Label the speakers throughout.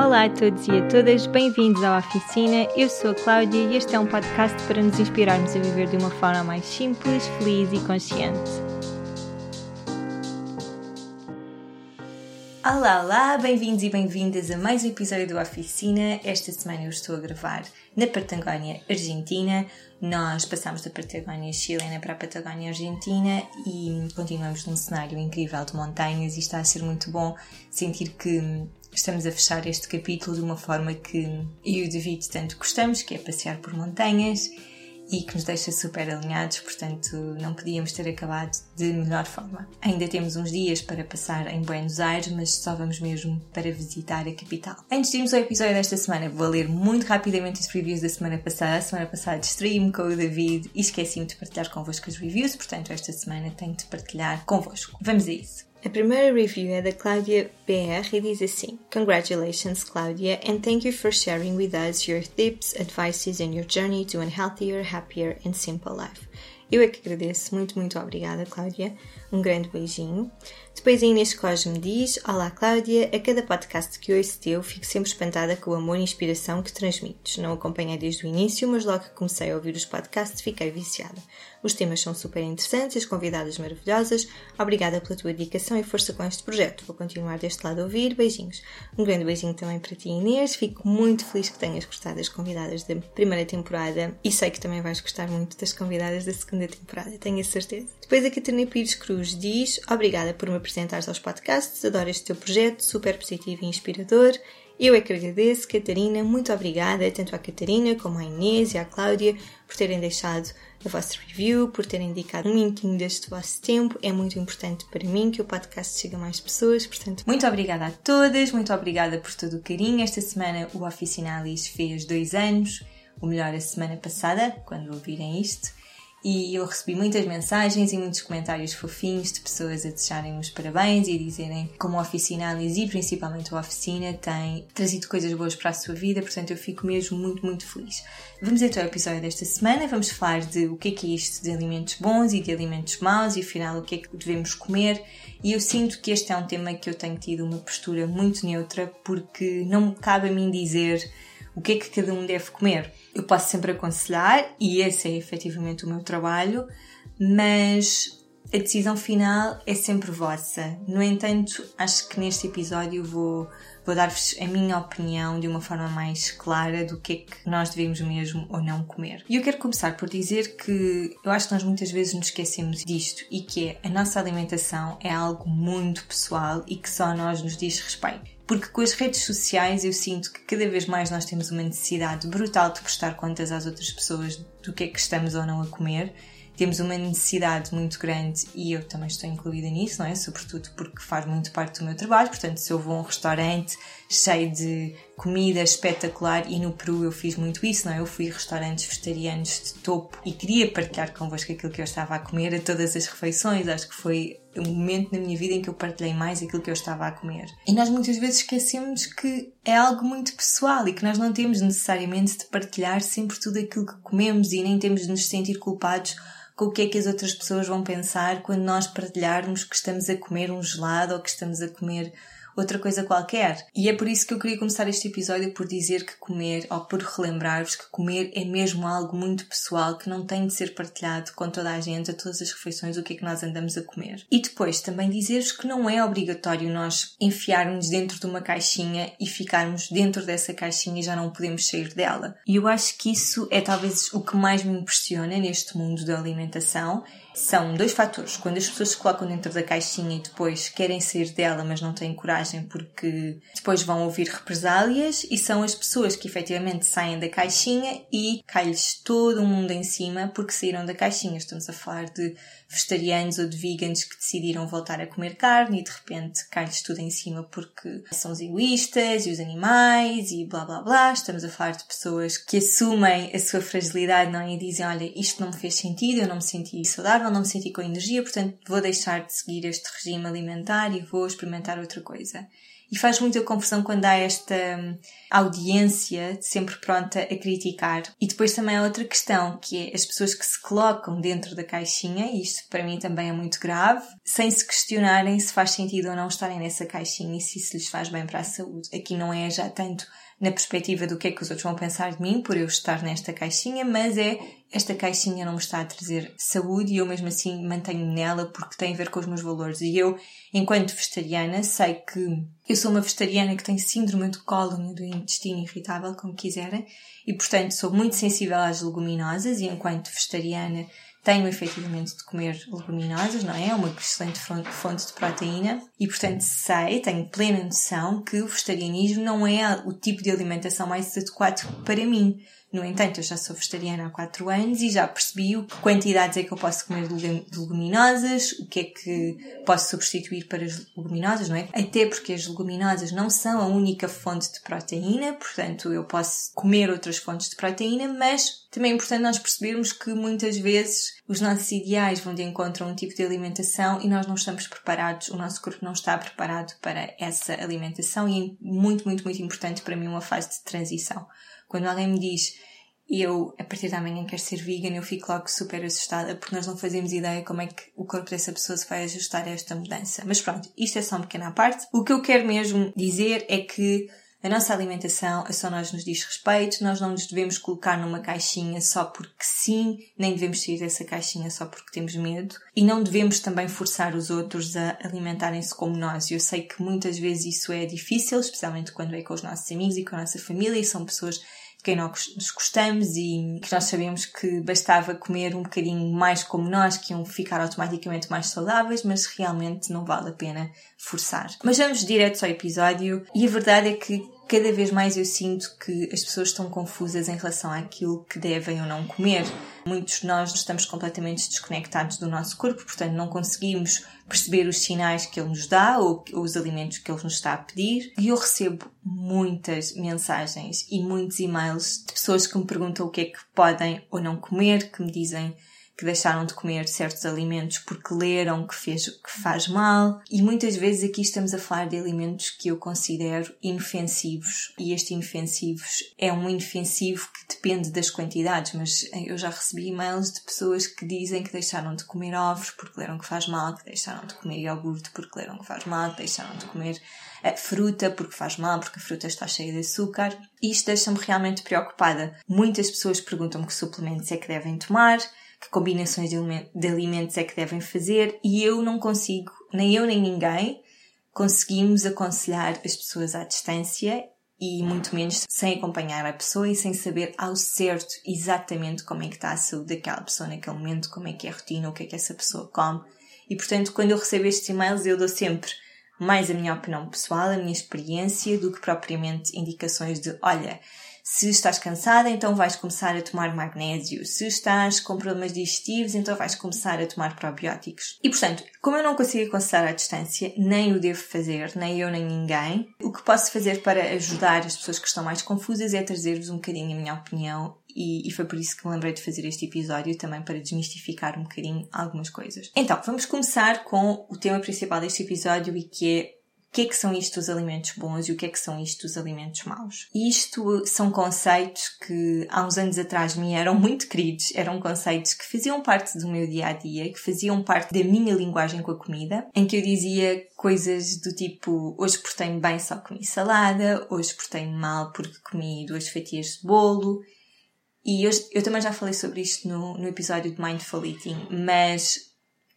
Speaker 1: Olá a todos e a todas, bem-vindos à Oficina. Eu sou a Cláudia e este é um podcast para nos inspirarmos a viver de uma forma mais simples, feliz e consciente. Olá, olá, bem-vindos e bem-vindas a mais um episódio do Oficina. Esta semana eu estou a gravar na Patagónia, Argentina. Nós passamos da Patagónia chilena para a Patagónia Argentina e continuamos num cenário incrível de montanhas e está a ser muito bom sentir que estamos a fechar este capítulo de uma forma que eu e o David tanto gostamos, que é passear por montanhas e que nos deixa super alinhados, portanto não podíamos ter acabado de melhor forma. Ainda temos uns dias para passar em Buenos Aires, mas só vamos mesmo para visitar a capital. Antes de irmos ao episódio desta semana, vou ler muito rapidamente os reviews da semana passada. A semana passada distraí-me com o David e esqueci-me de partilhar convosco as reviews, portanto esta semana tenho de partilhar convosco. Vamos a isso. A primeira review é da Cláudia BR e diz assim: Congratulations, Cláudia, and thank you for sharing with us your tips, advices, and your journey to a healthier, happier, and simple life. Eu é que agradeço, muito, muito obrigada, Cláudia. Um grande beijinho. Depois a Inês Cosme diz: Olá, Cláudia. A cada podcast que ouço teu, fico sempre espantada com o amor e inspiração que transmites. Não acompanhei desde o início, mas logo que comecei a ouvir os podcasts, fiquei viciada. Os temas são super interessantes, as convidadas maravilhosas. Obrigada pela tua dedicação e força com este projeto. Vou continuar deste lado a ouvir. Beijinhos. Um grande beijinho também para ti, Inês. Fico muito feliz que tenhas gostado das convidadas da primeira temporada e sei que também vais gostar muito das convidadas da segunda temporada, tenho a certeza. Depois a Catarina Pires Cruz diz: Obrigada por me apresentares aos podcasts, adoro este teu projeto, super positivo e inspirador. Eu é que agradeço, Catarina, muito obrigada, tanto à Catarina como à Inês e à Cláudia, por terem deixado a vossa review, por terem indicado um minutinho deste vosso tempo. É muito importante para mim que o podcast chegue a mais pessoas, portanto, muito obrigada a todas, muito obrigada por todo o carinho. Esta semana o Oficinalis fez dois anos, o melhor a semana passada, quando ouvirem isto e eu recebi muitas mensagens e muitos comentários fofinhos de pessoas a desejarem os parabéns e dizerem como a Oficina Alice e principalmente a Oficina tem trazido coisas boas para a sua vida, portanto eu fico mesmo muito, muito feliz. Vamos então ao episódio desta semana, vamos falar de o que é que é isto de alimentos bons e de alimentos maus e afinal o que é que devemos comer e eu sinto que este é um tema que eu tenho tido uma postura muito neutra porque não me cabe a mim dizer o que é que cada um deve comer. Eu posso sempre aconselhar, e esse é efetivamente o meu trabalho, mas a decisão final é sempre vossa. No entanto, acho que neste episódio vou, vou dar-vos a minha opinião de uma forma mais clara do que é que nós devemos mesmo ou não comer. E eu quero começar por dizer que eu acho que nós muitas vezes nos esquecemos disto e que é a nossa alimentação é algo muito pessoal e que só a nós nos diz respeito porque com as redes sociais eu sinto que cada vez mais nós temos uma necessidade brutal de prestar contas às outras pessoas do que é que estamos ou não a comer. Temos uma necessidade muito grande e eu também estou incluída nisso, não é? Sobretudo porque faz muito parte do meu trabalho. Portanto, se eu vou a um restaurante cheio de comida espetacular e no Peru eu fiz muito isso, não é? Eu fui a restaurantes vegetarianos de topo e queria partilhar convosco aquilo que eu estava a comer a todas as refeições. Acho que foi o momento na minha vida em que eu partilhei mais aquilo que eu estava a comer. E nós muitas vezes esquecemos que é algo muito pessoal e que nós não temos necessariamente de partilhar sempre tudo aquilo que comemos e nem temos de nos sentir culpados com o que é que as outras pessoas vão pensar quando nós partilharmos que estamos a comer um gelado ou que estamos a comer outra coisa qualquer. E é por isso que eu queria começar este episódio por dizer que comer, ou por relembrar-vos que comer é mesmo algo muito pessoal que não tem de ser partilhado com toda a gente, a todas as refeições, o que é que nós andamos a comer. E depois também dizer-vos que não é obrigatório nós enfiarmos dentro de uma caixinha e ficarmos dentro dessa caixinha e já não podemos sair dela. E eu acho que isso é talvez o que mais me impressiona neste mundo da alimentação são dois fatores. Quando as pessoas se colocam dentro da caixinha e depois querem sair dela, mas não têm coragem porque depois vão ouvir represálias, e são as pessoas que efetivamente saem da caixinha e cai-lhes todo o mundo em cima porque saíram da caixinha. Estamos a falar de vegetarianos ou de vegans que decidiram voltar a comer carne e de repente cai-lhes tudo em cima porque são os egoístas e os animais e blá blá blá. Estamos a falar de pessoas que assumem a sua fragilidade não é? e dizem: Olha, isto não me fez sentido, eu não me senti saudável, não me senti com energia, portanto vou deixar de seguir este regime alimentar e vou experimentar outra coisa. E faz muita confusão quando há esta hum, audiência sempre pronta a criticar. E depois também há outra questão, que é as pessoas que se colocam dentro da caixinha, e isto para mim também é muito grave, sem se questionarem se faz sentido ou não estarem nessa caixinha e se isso lhes faz bem para a saúde. Aqui não é já tanto na perspectiva do que é que os outros vão pensar de mim por eu estar nesta caixinha, mas é esta caixinha não me está a trazer saúde e eu mesmo assim mantenho-me nela porque tem a ver com os meus valores. E eu, enquanto vegetariana, sei que eu sou uma vegetariana que tem síndrome do cólon e do intestino irritável, como quiserem, e portanto sou muito sensível às leguminosas e enquanto vegetariana tenho efetivamente de comer leguminosas, não é? É uma excelente fonte de proteína e, portanto, sei, tenho plena noção que o vegetarianismo não é o tipo de alimentação mais adequado para mim. No entanto, eu já sou vegetariana há 4 anos e já percebi o que quantidades é que eu posso comer de leguminosas, o que é que posso substituir para as leguminosas, não é? Até porque as leguminosas não são a única fonte de proteína, portanto, eu posso comer outras fontes de proteína, mas também é importante nós percebermos que muitas vezes os nossos ideais vão de encontro a um tipo de alimentação e nós não estamos preparados, o nosso corpo não está preparado para essa alimentação e é muito, muito, muito importante para mim uma fase de transição. Quando alguém me diz eu, a partir da manhã, quero ser vegan, eu fico logo super assustada porque nós não fazemos ideia como é que o corpo dessa pessoa se vai ajustar a esta mudança. Mas pronto, isto é só uma pequena parte. O que eu quero mesmo dizer é que a nossa alimentação é só nós nos diz respeito, nós não nos devemos colocar numa caixinha só porque sim, nem devemos sair dessa caixinha só porque temos medo e não devemos também forçar os outros a alimentarem-se como nós. Eu sei que muitas vezes isso é difícil, especialmente quando é com os nossos amigos e com a nossa família e são pessoas quem nós nos gostamos e que nós sabemos que bastava comer um bocadinho mais como nós, que iam ficar automaticamente mais saudáveis, mas realmente não vale a pena forçar. Mas vamos direto ao episódio e a verdade é que cada vez mais eu sinto que as pessoas estão confusas em relação àquilo que devem ou não comer. Muitos de nós estamos completamente desconectados do nosso corpo, portanto não conseguimos perceber os sinais que ele nos dá ou os alimentos que ele nos está a pedir. E eu recebo muitas mensagens e muitos e-mails de pessoas que me perguntam o que é que podem ou não comer, que me dizem que deixaram de comer certos alimentos porque leram que, fez, que faz mal. E muitas vezes aqui estamos a falar de alimentos que eu considero inofensivos. E este inofensivos é um inofensivo que depende das quantidades, mas eu já recebi e-mails de pessoas que dizem que deixaram de comer ovos porque leram que faz mal, que deixaram de comer iogurte porque leram que faz mal, que deixaram de comer eh, fruta porque faz mal, porque a fruta está cheia de açúcar. Isto deixa-me realmente preocupada. Muitas pessoas perguntam-me que suplementos é que devem tomar que combinações de alimentos é que devem fazer e eu não consigo, nem eu nem ninguém, conseguimos aconselhar as pessoas à distância e muito menos sem acompanhar a pessoa e sem saber ao certo exatamente como é que está a saúde daquela pessoa naquele momento, como é que é a rotina, o que é que essa pessoa come. E portanto, quando eu recebo estes e-mails, eu dou sempre mais a minha opinião pessoal, a minha experiência, do que propriamente indicações de, olha, se estás cansada, então vais começar a tomar magnésio. Se estás com problemas digestivos, então vais começar a tomar probióticos. E portanto, como eu não consigo aconselhar à distância, nem o devo fazer, nem eu nem ninguém, o que posso fazer para ajudar as pessoas que estão mais confusas é trazer-vos um bocadinho a minha opinião e, foi por isso que me lembrei de fazer este episódio também para desmistificar um bocadinho algumas coisas. Então, vamos começar com o tema principal deste episódio e que é o que é que são isto os alimentos bons e o que é que são isto os alimentos maus. Isto são conceitos que há uns anos atrás me eram muito queridos, eram conceitos que faziam parte do meu dia a dia, que faziam parte da minha linguagem com a comida, em que eu dizia coisas do tipo hoje portei-me bem só comi salada, hoje portei-me mal porque comi duas fatias de bolo. E eu, eu também já falei sobre isto no, no episódio de Mindful Eating, mas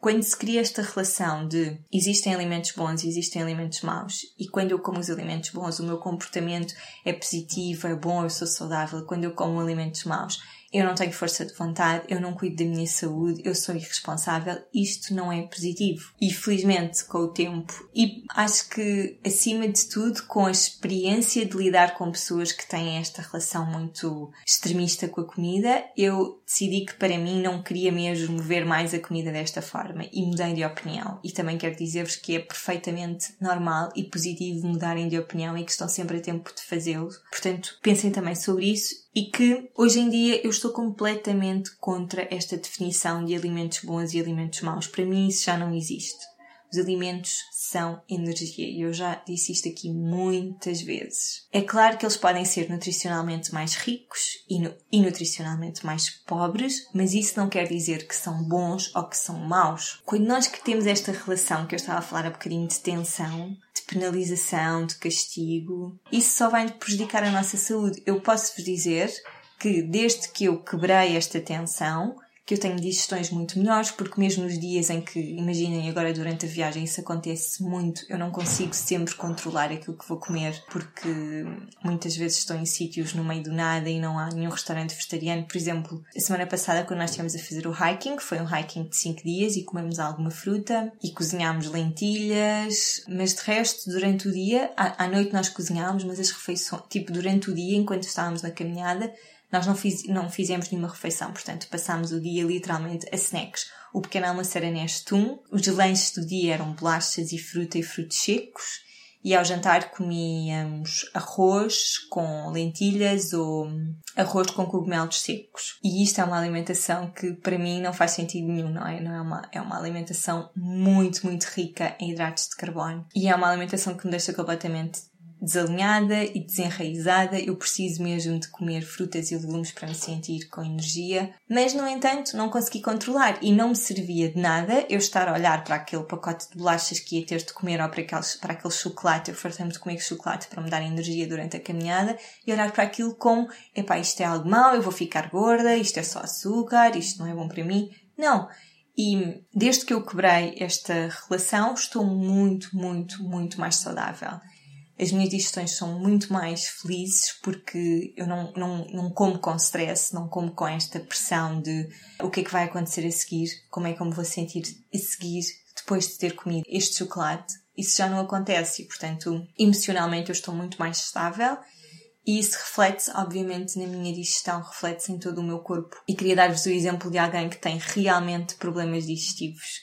Speaker 1: quando se cria esta relação de existem alimentos bons e existem alimentos maus, e quando eu como os alimentos bons, o meu comportamento é positivo, é bom, eu sou saudável, quando eu como alimentos maus, eu não tenho força de vontade, eu não cuido da minha saúde, eu sou irresponsável, isto não é positivo. E felizmente, com o tempo, e acho que acima de tudo, com a experiência de lidar com pessoas que têm esta relação muito extremista com a comida, eu decidi que para mim não queria mesmo ver mais a comida desta forma e mudei de opinião. E também quero dizer-vos que é perfeitamente normal e positivo mudarem de opinião e que estão sempre a tempo de fazê-lo. Portanto, pensem também sobre isso e que hoje em dia eu estou completamente contra esta definição de alimentos bons e alimentos maus. Para mim isso já não existe. Os alimentos são energia e eu já disse isto aqui muitas vezes. É claro que eles podem ser nutricionalmente mais ricos e, nu e nutricionalmente mais pobres, mas isso não quer dizer que são bons ou que são maus. Quando nós que temos esta relação que eu estava a falar há bocadinho de tensão, de penalização, de castigo, isso só vai prejudicar a nossa saúde. Eu posso vos dizer que desde que eu quebrei esta tensão, que eu tenho digestões muito melhores, porque mesmo nos dias em que, imaginem agora durante a viagem, isso acontece muito, eu não consigo sempre controlar aquilo que vou comer, porque muitas vezes estou em sítios no meio do nada e não há nenhum restaurante vegetariano. Por exemplo, a semana passada, quando nós estivemos a fazer o hiking, foi um hiking de 5 dias e comemos alguma fruta e cozinhámos lentilhas, mas de resto, durante o dia, à, à noite nós cozinhámos, mas as refeições, tipo, durante o dia, enquanto estávamos na caminhada, nós não, fiz, não fizemos nenhuma refeição, portanto, passámos o dia literalmente a snacks. O pequeno almoço era nestum, os lanches do dia eram bolachas e fruta e frutos secos, e ao jantar comíamos arroz com lentilhas ou arroz com cogumelos secos. E isto é uma alimentação que para mim não faz sentido nenhum, não é? Não é uma, é uma alimentação muito, muito rica em hidratos de carbono. E é uma alimentação que me deixa completamente desalinhada e desenraizada, eu preciso mesmo de comer frutas e legumes para me sentir com energia, mas no entanto não consegui controlar e não me servia de nada eu estar a olhar para aquele pacote de bolachas que ia ter de comer ou para, para aquele chocolate, eu fartei-me de comer chocolate para me dar energia durante a caminhada e olhar para aquilo como, epá, isto é algo mau, eu vou ficar gorda, isto é só açúcar, isto não é bom para mim. Não. E desde que eu quebrei esta relação, estou muito, muito, muito mais saudável as minhas digestões são muito mais felizes porque eu não, não, não como com stress, não como com esta pressão de o que é que vai acontecer a seguir, como é que eu me vou sentir a seguir depois de ter comido este chocolate. Isso já não acontece e, portanto, emocionalmente eu estou muito mais estável e isso reflete-se, obviamente, na minha digestão, reflete-se em todo o meu corpo. E queria dar-vos o exemplo de alguém que tem realmente problemas digestivos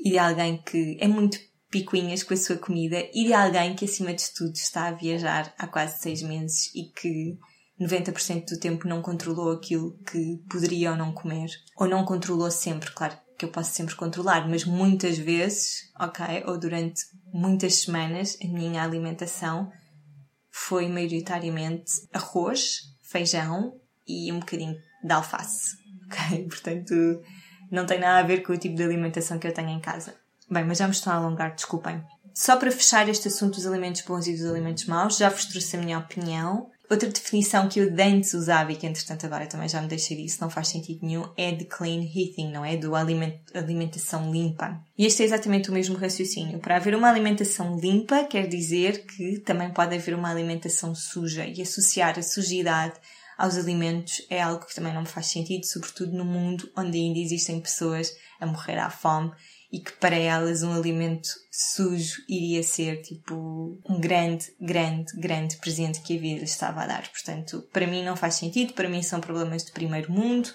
Speaker 1: e de alguém que é muito picuinhas com a sua comida e de alguém que, acima de tudo, está a viajar há quase seis meses e que 90% do tempo não controlou aquilo que poderia ou não comer. Ou não controlou sempre, claro que eu posso sempre controlar, mas muitas vezes, ok, ou durante muitas semanas, a minha alimentação foi maioritariamente arroz, feijão e um bocadinho de alface, ok? Portanto, não tem nada a ver com o tipo de alimentação que eu tenho em casa. Bem, mas já me estou a alongar, desculpem. Só para fechar este assunto dos alimentos bons e dos alimentos maus, já vos trouxe a minha opinião. Outra definição que eu de antes usava e que entretanto agora também já me deixei disso, não faz sentido nenhum, é de clean eating, não é? Do aliment alimentação limpa. E este é exatamente o mesmo raciocínio. Para haver uma alimentação limpa, quer dizer que também pode haver uma alimentação suja e associar a sujidade aos alimentos é algo que também não me faz sentido, sobretudo no mundo onde ainda existem pessoas a morrer à fome e que para elas um alimento sujo iria ser tipo um grande, grande, grande presente que a vida estava a dar. Portanto, para mim não faz sentido, para mim são problemas de primeiro mundo.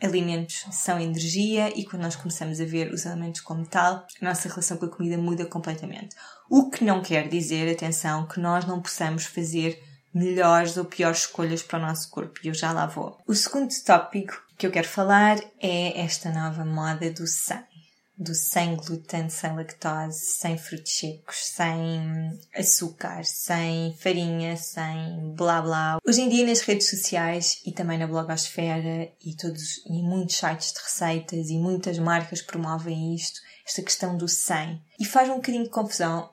Speaker 1: Alimentos são energia e quando nós começamos a ver os alimentos como tal, a nossa relação com a comida muda completamente. O que não quer dizer, atenção, que nós não possamos fazer melhores ou piores escolhas para o nosso corpo e eu já lá vou. O segundo tópico que eu quero falar é esta nova moda do sangue do sem glúten, sem lactose, sem frutos secos, sem açúcar, sem farinha, sem blá blá. Hoje em dia nas redes sociais e também na blogosfera e todos e muitos sites de receitas e muitas marcas promovem isto, esta questão do sem. E faz um bocadinho de confusão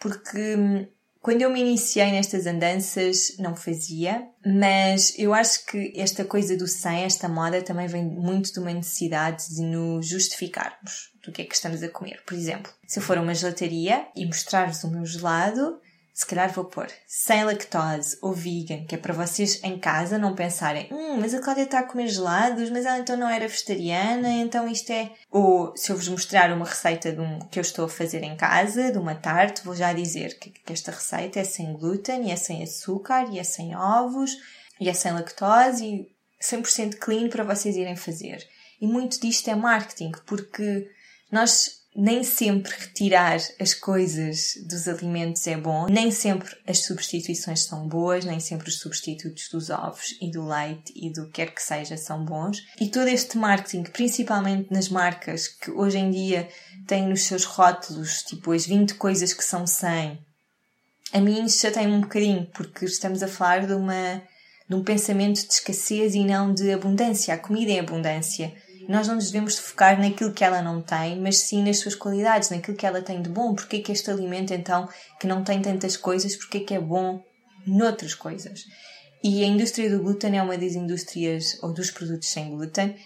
Speaker 1: porque hum, quando eu me iniciei nestas andanças, não fazia, mas eu acho que esta coisa do sem, esta moda, também vem muito de uma necessidade de nos justificarmos do que é que estamos a comer. Por exemplo, se eu for a uma gelataria e mostrar-vos o meu gelado, se calhar vou pôr sem lactose ou vegan, que é para vocês em casa não pensarem, hum, mas a Cláudia está a comer gelados, mas ela então não era vegetariana, então isto é. Ou se eu vos mostrar uma receita de um, que eu estou a fazer em casa, de uma tarte, vou já dizer que, que esta receita é sem glúten, e é sem açúcar, e é sem ovos, e é sem lactose, e 100% clean para vocês irem fazer. E muito disto é marketing, porque nós nem sempre retirar as coisas dos alimentos é bom, nem sempre as substituições são boas, nem sempre os substitutos dos ovos e do leite e do que quer que seja são bons. E todo este marketing, principalmente nas marcas que hoje em dia têm nos seus rótulos, tipo as 20 coisas que são 100, a mim isso já tem um bocadinho, porque estamos a falar de uma de um pensamento de escassez e não de abundância. A comida é abundância. Nós não nos devemos focar naquilo que ela não tem, mas sim nas suas qualidades, naquilo que ela tem de bom. Porque é que este alimento, então, que não tem tantas coisas, porque é que é bom noutras coisas? E a indústria do glúten é uma das indústrias, ou dos produtos sem glúten,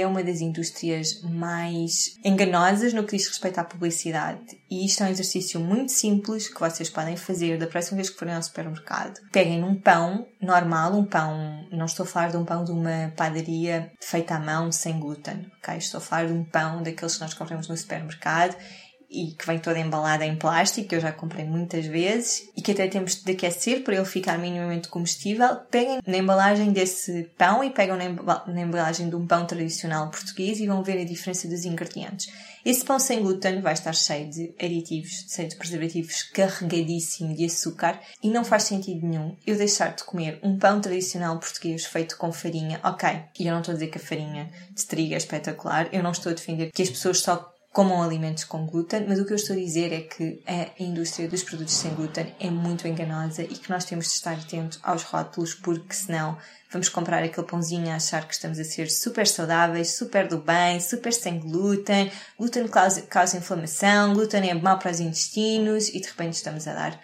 Speaker 1: é uma das indústrias mais enganosas no que diz respeito à publicidade. E isto é um exercício muito simples que vocês podem fazer da próxima vez que forem ao supermercado. Peguem num pão normal, um pão, não estou a falar de um pão de uma padaria feita à mão sem glúten, ok? Estou a falar de um pão daqueles que nós compramos no supermercado e que vem toda embalada em plástico, que eu já comprei muitas vezes, e que até temos de aquecer para ele ficar minimamente comestível, peguem na embalagem desse pão e pegam na embalagem de um pão tradicional português e vão ver a diferença dos ingredientes. Esse pão sem glúten vai estar cheio de aditivos, cheio de preservativos, carregadíssimo de açúcar e não faz sentido nenhum eu deixar de comer um pão tradicional português feito com farinha. Ok, e eu não estou a dizer que a farinha de trigo é espetacular, eu não estou a defender que as pessoas só comam alimentos com glúten, mas o que eu estou a dizer é que a indústria dos produtos sem glúten é muito enganosa e que nós temos de estar atentos aos rótulos, porque senão vamos comprar aquele pãozinho a achar que estamos a ser super saudáveis, super do bem, super sem glúten, glúten causa, causa inflamação, glúten é mau para os intestinos e de repente estamos a dar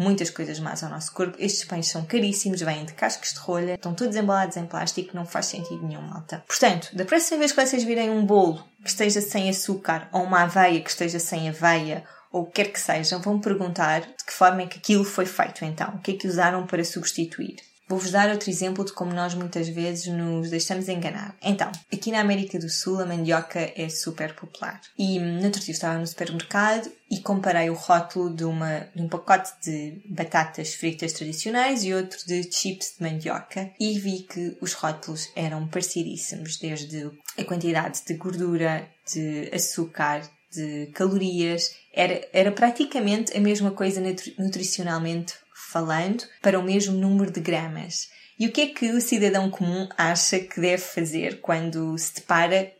Speaker 1: muitas coisas más ao nosso corpo. Estes pães são caríssimos, vêm de cascas de rolha, estão todos embalados em plástico, não faz sentido nenhum, malta. Portanto, da próxima vez que vocês virem um bolo que esteja sem açúcar ou uma aveia que esteja sem aveia ou o que quer que seja, vão perguntar de que forma é que aquilo foi feito então, o que é que usaram para substituir. Vou-vos dar outro exemplo de como nós muitas vezes nos deixamos enganar. Então, aqui na América do Sul a mandioca é super popular. E no outro dia estava no supermercado e comparei o rótulo de, uma, de um pacote de batatas fritas tradicionais e outro de chips de mandioca e vi que os rótulos eram parecidíssimos, desde a quantidade de gordura, de açúcar, de calorias, era, era praticamente a mesma coisa nutricionalmente falando para o mesmo número de gramas. E o que é que o cidadão comum acha que deve fazer quando se depara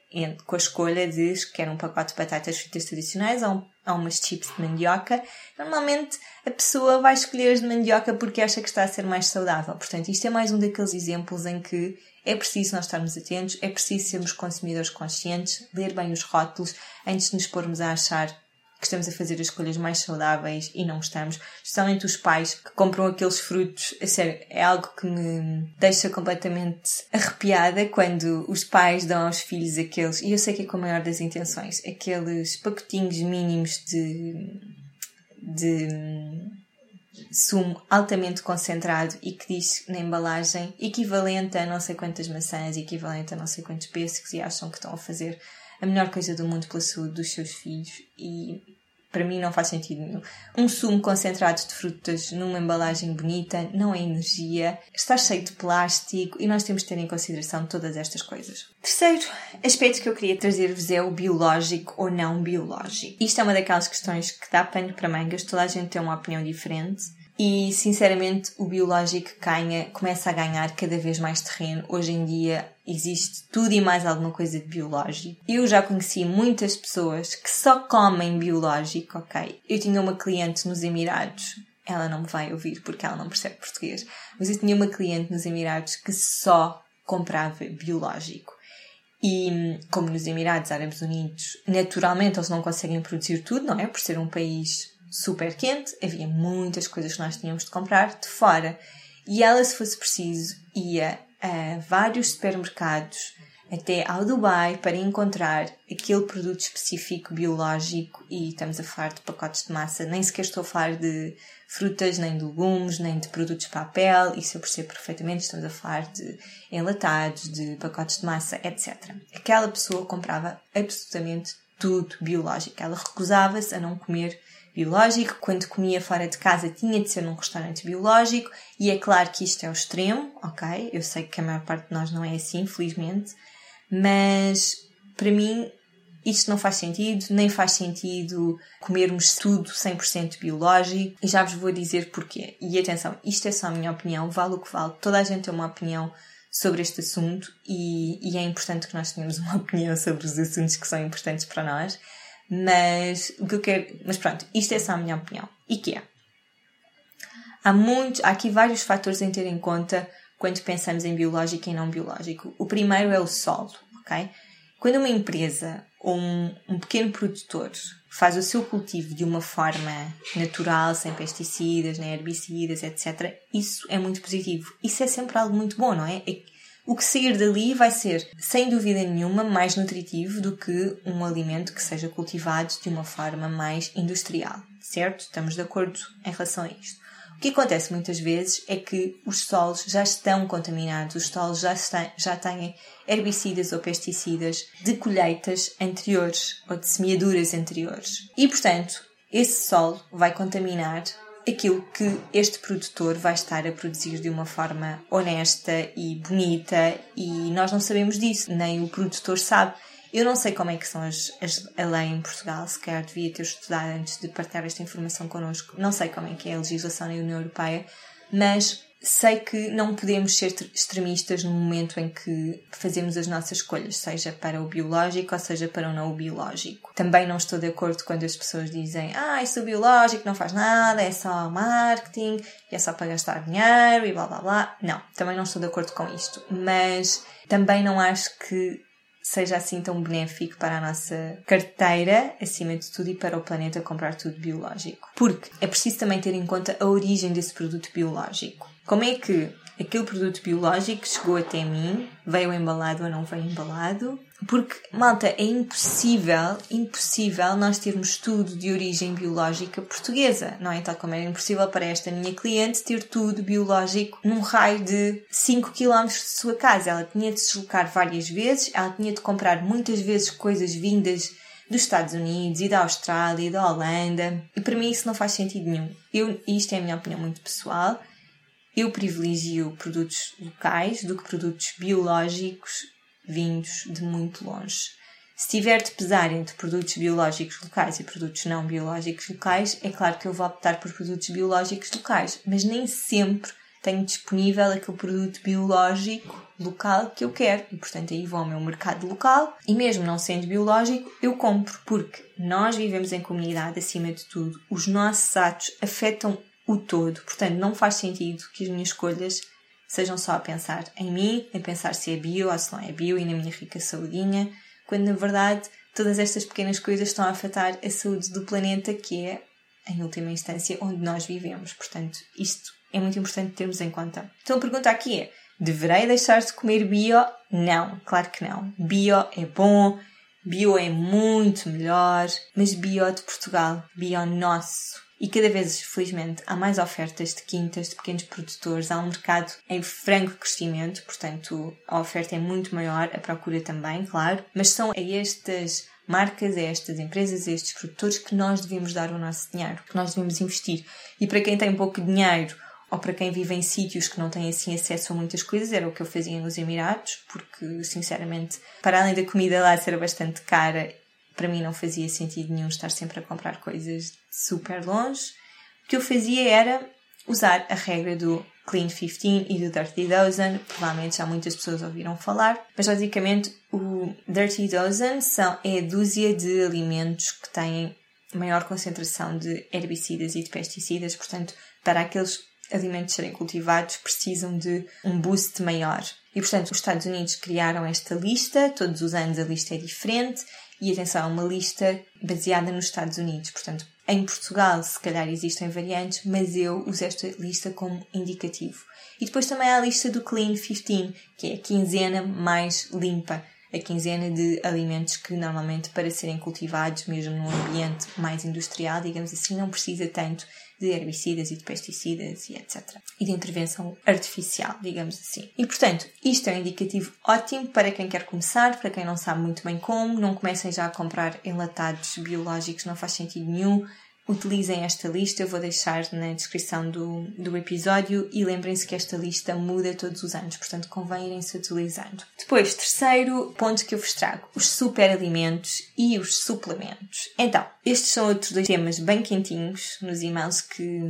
Speaker 1: com a escolha de quer um pacote de batatas fritas tradicionais ou, ou umas chips de mandioca? Normalmente a pessoa vai escolher as de mandioca porque acha que está a ser mais saudável. Portanto, isto é mais um daqueles exemplos em que é preciso nós estarmos atentos, é preciso sermos consumidores conscientes, ler bem os rótulos antes de nos pormos a achar que estamos a fazer as escolhas mais saudáveis e não estamos. Especialmente os pais que compram aqueles frutos. A sério, é algo que me deixa completamente arrepiada quando os pais dão aos filhos aqueles, e eu sei que é com a maior das intenções, aqueles pacotinhos mínimos de. de sumo altamente concentrado e que diz na embalagem equivalente a não sei quantas maçãs, equivalente a não sei quantos pêssegos e acham que estão a fazer a melhor coisa do mundo pela saúde dos seus filhos e para mim não faz sentido nenhum. Um sumo concentrado de frutas numa embalagem bonita não é energia, está cheio de plástico e nós temos de ter em consideração todas estas coisas. Terceiro aspecto que eu queria trazer-vos é o biológico ou não biológico. Isto é uma daquelas questões que dá pano para mangas, toda a gente tem uma opinião diferente e sinceramente o biológico ganha, começa a ganhar cada vez mais terreno. Hoje em dia existe tudo e mais alguma coisa de biológico. Eu já conheci muitas pessoas que só comem biológico, ok? Eu tinha uma cliente nos Emirados, ela não me vai ouvir porque ela não percebe português, mas eu tinha uma cliente nos Emirados que só comprava biológico. E como nos Emirados Árabes Unidos, naturalmente eles não conseguem produzir tudo, não é? Por ser um país super quente, havia muitas coisas que nós tínhamos de comprar de fora. E ela, se fosse preciso, ia a vários supermercados, até ao Dubai, para encontrar aquele produto específico biológico. E estamos a falar de pacotes de massa, nem sequer estou a falar de frutas, nem de legumes, nem de produtos de papel, isso eu percebo perfeitamente. Estamos a falar de enlatados, de pacotes de massa, etc. Aquela pessoa comprava absolutamente tudo biológico. Ela recusava-se a não comer biológico, quando comia fora de casa tinha de ser num restaurante biológico, e é claro que isto é o extremo, ok? Eu sei que a maior parte de nós não é assim, felizmente, mas para mim isto não faz sentido, nem faz sentido comermos tudo 100% biológico e já vos vou dizer porquê. E atenção, isto é só a minha opinião, vale o que vale. Toda a gente tem uma opinião sobre este assunto e, e é importante que nós tenhamos uma opinião sobre os assuntos que são importantes para nós. Mas o que eu quero. Mas pronto, isto é só a minha opinião. E que é? Há muitos, há aqui vários fatores em ter em conta quando pensamos em biológico e não biológico. O primeiro é o solo, ok? Quando uma empresa ou um, um, pequeno produtor faz o seu cultivo de uma forma natural, sem pesticidas, nem herbicidas, etc., isso é muito positivo. Isso é sempre algo muito bom, não é? O que sair dali vai ser, sem dúvida nenhuma, mais nutritivo do que um alimento que seja cultivado de uma forma mais industrial, certo? Estamos de acordo em relação a isto. O que acontece muitas vezes é que os solos já estão contaminados, os solos já, já têm herbicidas ou pesticidas de colheitas anteriores ou de semeaduras anteriores. E, portanto, esse solo vai contaminar aquilo que este produtor vai estar a produzir de uma forma honesta e bonita e nós não sabemos disso, nem o produtor sabe. Eu não sei como é que são as, as, a lei em Portugal, se calhar devia ter estudado antes de partilhar esta informação connosco. Não sei como é que é a legislação na União Europeia, mas sei que não podemos ser extremistas no momento em que fazemos as nossas escolhas, seja para o biológico ou seja para o não biológico. Também não estou de acordo quando as pessoas dizem ah, isso biológico não faz nada, é só marketing, é só para gastar dinheiro e blá blá blá. Não, também não estou de acordo com isto. Mas também não acho que seja assim tão benéfico para a nossa carteira, acima de tudo, e para o planeta comprar tudo biológico. Porque é preciso também ter em conta a origem desse produto biológico. Como é que aquele produto biológico chegou até mim, veio embalado ou não veio embalado. Porque, malta, é impossível, impossível nós termos tudo de origem biológica portuguesa, não é? Tal como era impossível para esta minha cliente ter tudo biológico num raio de 5 km de sua casa. Ela tinha de se deslocar várias vezes, ela tinha de comprar muitas vezes coisas vindas dos Estados Unidos e da Austrália e da Holanda. E para mim isso não faz sentido nenhum. Eu, isto é a minha opinião muito pessoal, eu privilegio produtos locais do que produtos biológicos vindos de muito longe. Se tiver de pesar entre produtos biológicos locais e produtos não biológicos locais, é claro que eu vou optar por produtos biológicos locais, mas nem sempre tenho disponível aquele produto biológico local que eu quero e, portanto, aí vou ao meu mercado local e, mesmo não sendo biológico, eu compro porque nós vivemos em comunidade acima de tudo, os nossos atos afetam o todo. Portanto, não faz sentido que as minhas escolhas sejam só a pensar em mim, a pensar se é bio ou se não é bio e na minha rica saudinha, quando na verdade todas estas pequenas coisas estão a afetar a saúde do planeta, que é, em última instância, onde nós vivemos. Portanto, isto é muito importante termos em conta. Então a pergunta aqui é: deverei deixar de comer bio? Não, claro que não. Bio é bom, bio é muito melhor, mas bio de Portugal, bio nosso e cada vez, felizmente, há mais ofertas de quintas, de pequenos produtores, há um mercado em franco crescimento, portanto a oferta é muito maior, a procura também, claro, mas são a estas marcas, a estas empresas, a estes produtores que nós devemos dar o nosso dinheiro, que nós devemos investir. E para quem tem pouco dinheiro ou para quem vive em sítios que não têm assim acesso a muitas coisas, era o que eu fazia nos Emirados, porque sinceramente, para além da comida lá ser bastante cara para mim não fazia sentido nenhum estar sempre a comprar coisas super longe. O que eu fazia era usar a regra do Clean 15 e do Dirty Dozen, provavelmente já muitas pessoas ouviram falar, mas basicamente o Dirty Dozen são, é a dúzia de alimentos que têm maior concentração de herbicidas e de pesticidas, portanto, para aqueles alimentos serem cultivados precisam de um boost maior. E portanto, os Estados Unidos criaram esta lista, todos os anos a lista é diferente, e atenção, é uma lista baseada nos Estados Unidos. Portanto, em Portugal, se calhar existem variantes, mas eu uso esta lista como indicativo. E depois também há a lista do Clean 15, que é a quinzena mais limpa. A quinzena de alimentos que normalmente para serem cultivados, mesmo num ambiente mais industrial, digamos assim, não precisa tanto de herbicidas e de pesticidas e etc. E de intervenção artificial, digamos assim. E portanto, isto é um indicativo ótimo para quem quer começar, para quem não sabe muito bem como, não comecem já a comprar enlatados biológicos, não faz sentido nenhum. Utilizem esta lista, eu vou deixar na descrição do, do episódio e lembrem-se que esta lista muda todos os anos, portanto convém irem-se utilizando. Depois, terceiro ponto que eu vos trago, os superalimentos e os suplementos. Então, estes são outros dois temas bem quentinhos nos e-mails que,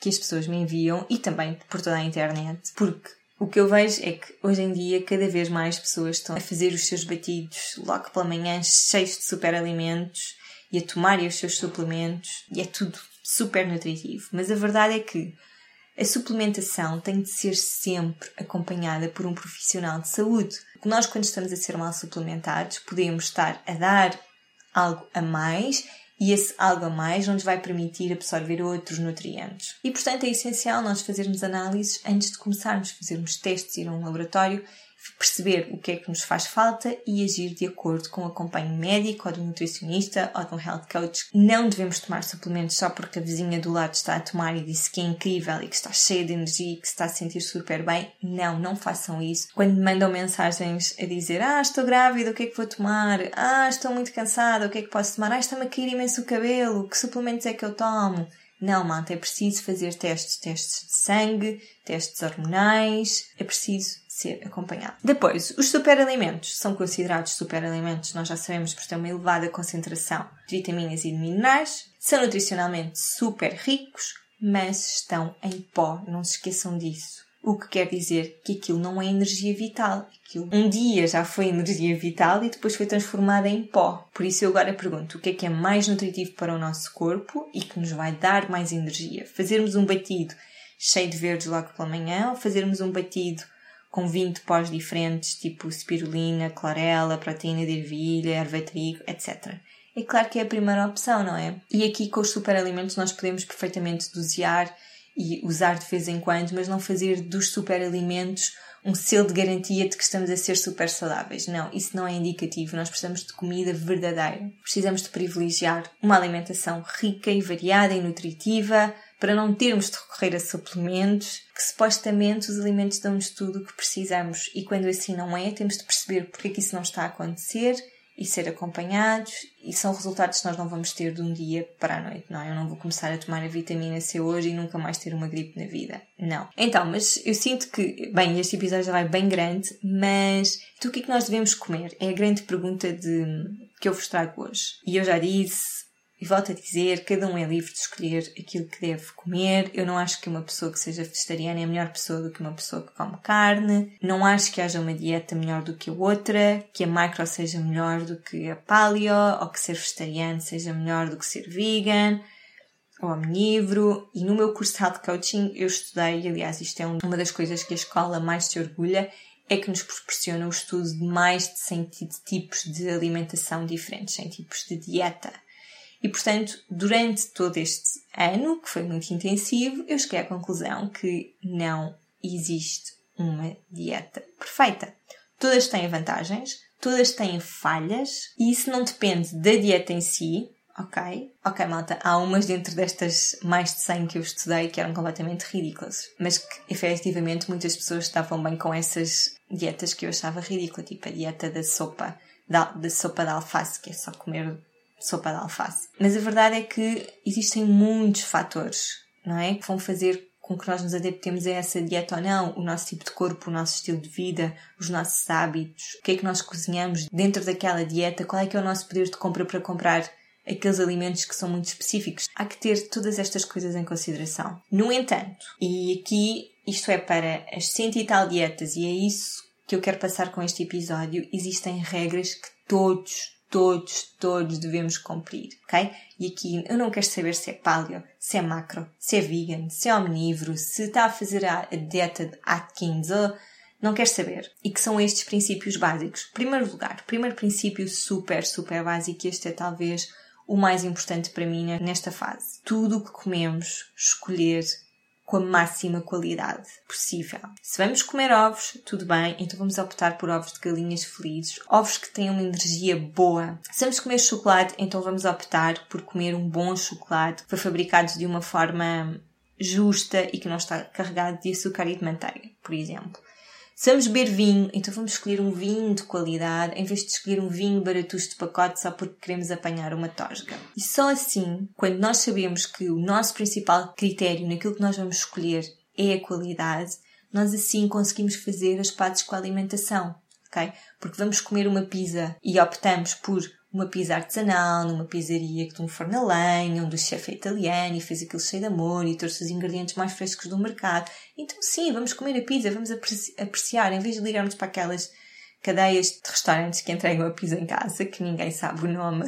Speaker 1: que as pessoas me enviam e também por toda a internet, porque o que eu vejo é que hoje em dia cada vez mais pessoas estão a fazer os seus batidos logo pela manhã cheios de superalimentos e a tomarem os seus suplementos e é tudo super nutritivo. Mas a verdade é que a suplementação tem de ser sempre acompanhada por um profissional de saúde. Nós, quando estamos a ser mal suplementados, podemos estar a dar algo a mais e esse algo a mais não nos vai permitir absorver outros nutrientes. E, portanto, é essencial nós fazermos análises antes de começarmos, fazermos testes, ir a um laboratório perceber o que é que nos faz falta e agir de acordo com o acompanho médico ou do nutricionista ou de um health coach. Não devemos tomar suplementos só porque a vizinha do lado está a tomar e disse que é incrível e que está cheia de energia e que se está a sentir super bem. Não, não façam isso. Quando me mandam mensagens a dizer ah, estou grávida, o que é que vou tomar? Ah, estou muito cansada, o que é que posso tomar? Ah, está-me a cair imenso o cabelo, que suplementos é que eu tomo? Não, malta, é preciso fazer testes, testes de sangue, testes hormonais, é preciso ser acompanhado. Depois, os superalimentos são considerados superalimentos, nós já sabemos, por ter uma elevada concentração de vitaminas e de minerais, são nutricionalmente super ricos, mas estão em pó, não se esqueçam disso. O que quer dizer que aquilo não é energia vital. Aquilo um dia já foi energia vital e depois foi transformada em pó. Por isso eu agora pergunto o que é que é mais nutritivo para o nosso corpo e que nos vai dar mais energia? Fazermos um batido cheio de verdes logo pela manhã ou fazermos um batido com 20 pós diferentes, tipo spirulina, clorela, proteína de ervilha, erva trigo, etc. É claro que é a primeira opção, não é? E aqui com os superalimentos nós podemos perfeitamente dosear e usar de vez em quando, mas não fazer dos superalimentos um selo de garantia de que estamos a ser super saudáveis. Não, isso não é indicativo. Nós precisamos de comida verdadeira. Precisamos de privilegiar uma alimentação rica e variada e nutritiva, para não termos de recorrer a suplementos, que supostamente os alimentos dão-nos tudo o que precisamos e quando assim não é, temos de perceber porque é que isso não está a acontecer e ser acompanhados e são resultados que nós não vamos ter de um dia para a noite, não é? Eu não vou começar a tomar a vitamina C hoje e nunca mais ter uma gripe na vida. Não. Então, mas eu sinto que, bem, este episódio já vai bem grande, mas então, o que é que nós devemos comer? É a grande pergunta de, que eu vos trago hoje. E eu já disse, e volto a dizer, cada um é livre de escolher aquilo que deve comer. Eu não acho que uma pessoa que seja vegetariana é a melhor pessoa do que uma pessoa que come carne. Não acho que haja uma dieta melhor do que a outra, que a macro seja melhor do que a paleo, ou que ser vegetariano seja melhor do que ser vegan ou omnívoro. E no meu curso de Health Coaching eu estudei, aliás, isto é uma das coisas que a escola mais se orgulha, é que nos proporciona o estudo de mais de 100 tipos de alimentação diferentes, 100 tipos de dieta. E, portanto, durante todo este ano, que foi muito intensivo, eu cheguei à conclusão que não existe uma dieta perfeita. Todas têm vantagens, todas têm falhas, e isso não depende da dieta em si, ok? Ok, malta, há umas dentro destas mais de 100 que eu estudei que eram completamente ridículas, mas que efetivamente muitas pessoas estavam bem com essas dietas que eu achava ridícula, tipo a dieta da sopa, da, da sopa de alface, que é só comer sopa de alface. Mas a verdade é que existem muitos fatores, não é? Que vão fazer com que nós nos adaptemos a essa dieta ou não, o nosso tipo de corpo, o nosso estilo de vida, os nossos hábitos, o que é que nós cozinhamos dentro daquela dieta, qual é que é o nosso poder de compra para comprar aqueles alimentos que são muito específicos. Há que ter todas estas coisas em consideração. No entanto, e aqui isto é para as cento e tal dietas e é isso que eu quero passar com este episódio, existem regras que todos, todos, todos devemos cumprir, ok? E aqui eu não quero saber se é paleo, se é macro, se é vegan, se é omnívoro, se está a fazer a dieta de Atkins, ou não quero saber. E que são estes princípios básicos. Primeiro lugar, primeiro princípio super, super básico, este é talvez o mais importante para mim nesta fase. Tudo o que comemos, escolher com a máxima qualidade possível. Se vamos comer ovos, tudo bem, então vamos optar por ovos de galinhas felizes, ovos que têm uma energia boa. Se vamos comer chocolate, então vamos optar por comer um bom chocolate que foi fabricado de uma forma justa e que não está carregado de açúcar e de manteiga, por exemplo. Se vamos beber vinho, então vamos escolher um vinho de qualidade em vez de escolher um vinho baratucho de pacote só porque queremos apanhar uma tosga. E só assim, quando nós sabemos que o nosso principal critério naquilo que nós vamos escolher é a qualidade, nós assim conseguimos fazer as pazes com a alimentação, ok? Porque vamos comer uma pizza e optamos por uma pizza artesanal, numa pizzaria tem um forno a lenha, onde o chefe é italiano e fez aquilo cheio de amor e trouxe os ingredientes mais frescos do mercado. Então sim, vamos comer a pizza, vamos apreciar, em vez de ligarmos para aquelas cadeias de restaurantes que entregam a pizza em casa, que ninguém sabe o nome.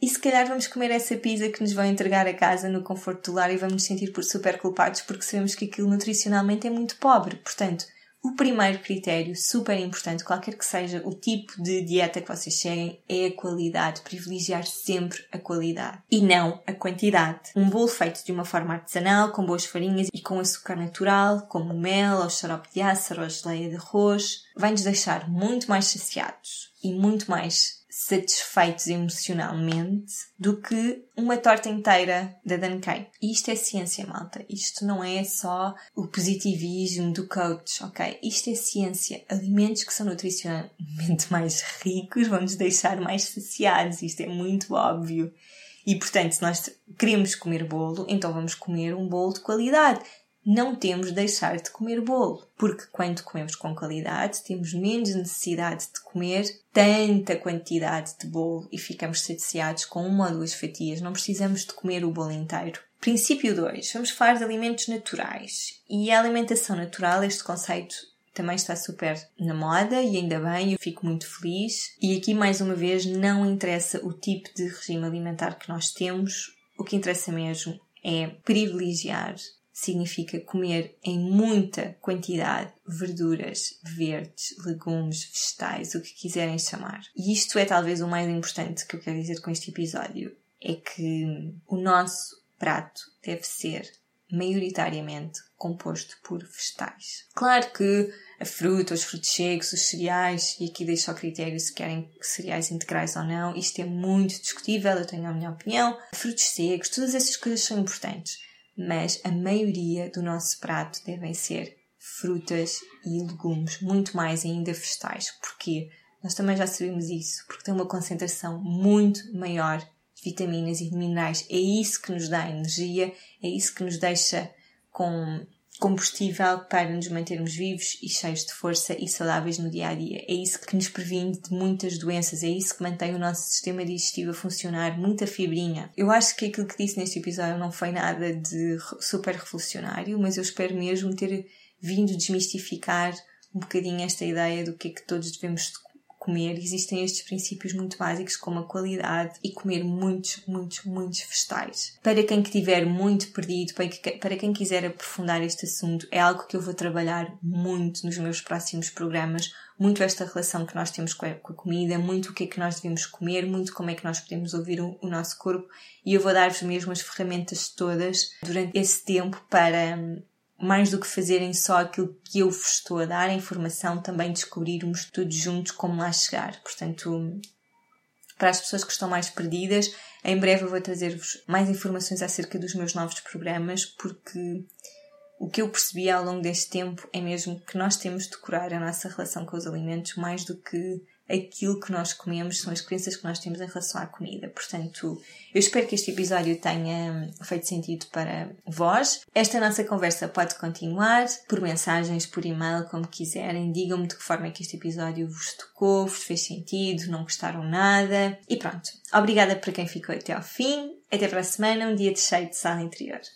Speaker 1: e se calhar vamos comer essa pizza que nos vão entregar a casa no conforto do lar e vamos nos sentir por super culpados porque sabemos que aquilo nutricionalmente é muito pobre. Portanto, o primeiro critério, super importante, qualquer que seja o tipo de dieta que vocês seguem, é a qualidade. Privilegiar sempre a qualidade e não a quantidade. Um bolo feito de uma forma artesanal, com boas farinhas e com açúcar natural, como mel, ou xarope de ácaro, ou geleia de arroz, vai-nos deixar muito mais saciados e muito mais satisfeitos emocionalmente do que uma torta inteira da Dankei. Isto é ciência, malta. Isto não é só o positivismo do coach, ok? Isto é ciência. Alimentos que são nutricionalmente mais ricos vão nos deixar mais saciados. Isto é muito óbvio. E portanto, se nós queremos comer bolo, então vamos comer um bolo de qualidade não temos de deixar de comer bolo, porque quando comemos com qualidade, temos menos necessidade de comer tanta quantidade de bolo e ficamos saciados com uma ou duas fatias, não precisamos de comer o bolo inteiro. Princípio 2. Vamos falar de alimentos naturais. E a alimentação natural, este conceito também está super na moda e ainda bem, eu fico muito feliz. E aqui mais uma vez não interessa o tipo de regime alimentar que nós temos, o que interessa mesmo é privilegiar significa comer em muita quantidade verduras verdes, legumes, vegetais, o que quiserem chamar. E isto é talvez o mais importante que eu quero dizer com este episódio: é que o nosso prato deve ser maioritariamente composto por vegetais. Claro que a fruta, os frutos secos, os cereais, e aqui deixo ao critério se querem cereais integrais ou não, isto é muito discutível, eu tenho a minha opinião. Frutos secos, todas essas coisas são importantes mas a maioria do nosso prato devem ser frutas e legumes, muito mais ainda vegetais. Porquê? Nós também já sabemos isso, porque tem uma concentração muito maior de vitaminas e de minerais. É isso que nos dá energia, é isso que nos deixa com combustível para nos mantermos vivos e cheios de força e saudáveis no dia a dia. É isso que nos previne de muitas doenças, é isso que mantém o nosso sistema digestivo a funcionar, muita fibrinha. Eu acho que aquilo que disse neste episódio não foi nada de super revolucionário, mas eu espero mesmo ter vindo desmistificar um bocadinho esta ideia do que é que todos devemos comer, existem estes princípios muito básicos como a qualidade e comer muitos, muitos, muitos vegetais. Para quem que estiver muito perdido, para quem quiser aprofundar este assunto, é algo que eu vou trabalhar muito nos meus próximos programas, muito esta relação que nós temos com a, comida, muito o que é que nós devemos comer, muito como é que nós podemos ouvir o, o nosso corpo e eu vou dar-vos mesmo as ferramentas todas durante esse tempo para mais do que fazerem só aquilo que eu vos estou a dar, a informação, também descobrirmos todos juntos como lá chegar. Portanto, para as pessoas que estão mais perdidas, em breve eu vou trazer-vos mais informações acerca dos meus novos programas, porque o que eu percebi ao longo deste tempo é mesmo que nós temos de curar a nossa relação com os alimentos mais do que aquilo que nós comemos, são as crenças que nós temos em relação à comida. Portanto, eu espero que este episódio tenha feito sentido para vós. Esta nossa conversa pode continuar por mensagens, por e-mail, como quiserem. Digam-me de que forma é que este episódio vos tocou, vos fez sentido, não gostaram nada. E pronto. Obrigada para quem ficou até ao fim. Até para a semana, um dia de cheio de sala interior.